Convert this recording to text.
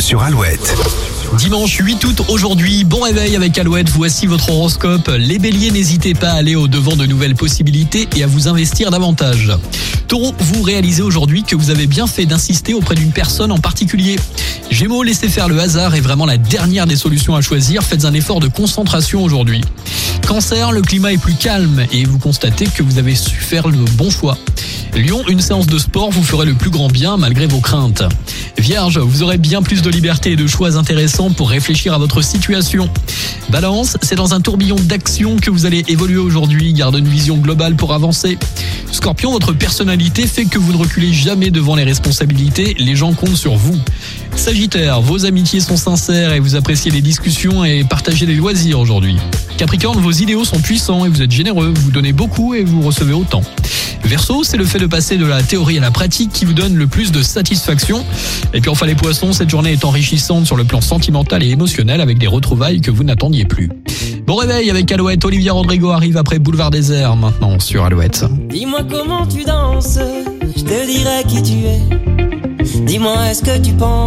sur Alouette. Dimanche 8 août aujourd'hui, bon réveil avec Alouette, voici votre horoscope. Les béliers, n'hésitez pas à aller au devant de nouvelles possibilités et à vous investir davantage. Taureau, vous réalisez aujourd'hui que vous avez bien fait d'insister auprès d'une personne en particulier. Gémeaux, laissez faire le hasard est vraiment la dernière des solutions à choisir, faites un effort de concentration aujourd'hui. Cancer, le climat est plus calme et vous constatez que vous avez su faire le bon choix. Lion, une séance de sport vous ferait le plus grand bien malgré vos craintes. Vierge, vous aurez bien plus de liberté et de choix intéressants pour réfléchir à votre situation. Balance, c'est dans un tourbillon d'action que vous allez évoluer aujourd'hui. Garde une vision globale pour avancer. Scorpion, votre personnalité fait que vous ne reculez jamais devant les responsabilités. Les gens comptent sur vous. Sagittaire, vos amitiés sont sincères et vous appréciez les discussions et partagez les loisirs aujourd'hui. Capricorne, vos idéaux sont puissants et vous êtes généreux. Vous donnez beaucoup et vous recevez autant. C'est le fait de passer de la théorie à la pratique qui vous donne le plus de satisfaction. Et puis enfin les poissons, cette journée est enrichissante sur le plan sentimental et émotionnel avec des retrouvailles que vous n'attendiez plus. Bon réveil avec Alouette, Olivia Rodrigo arrive après Boulevard Désert maintenant sur Alouette. Dis-moi comment tu danses, je te dirai qui tu es. Dis-moi est-ce que tu penses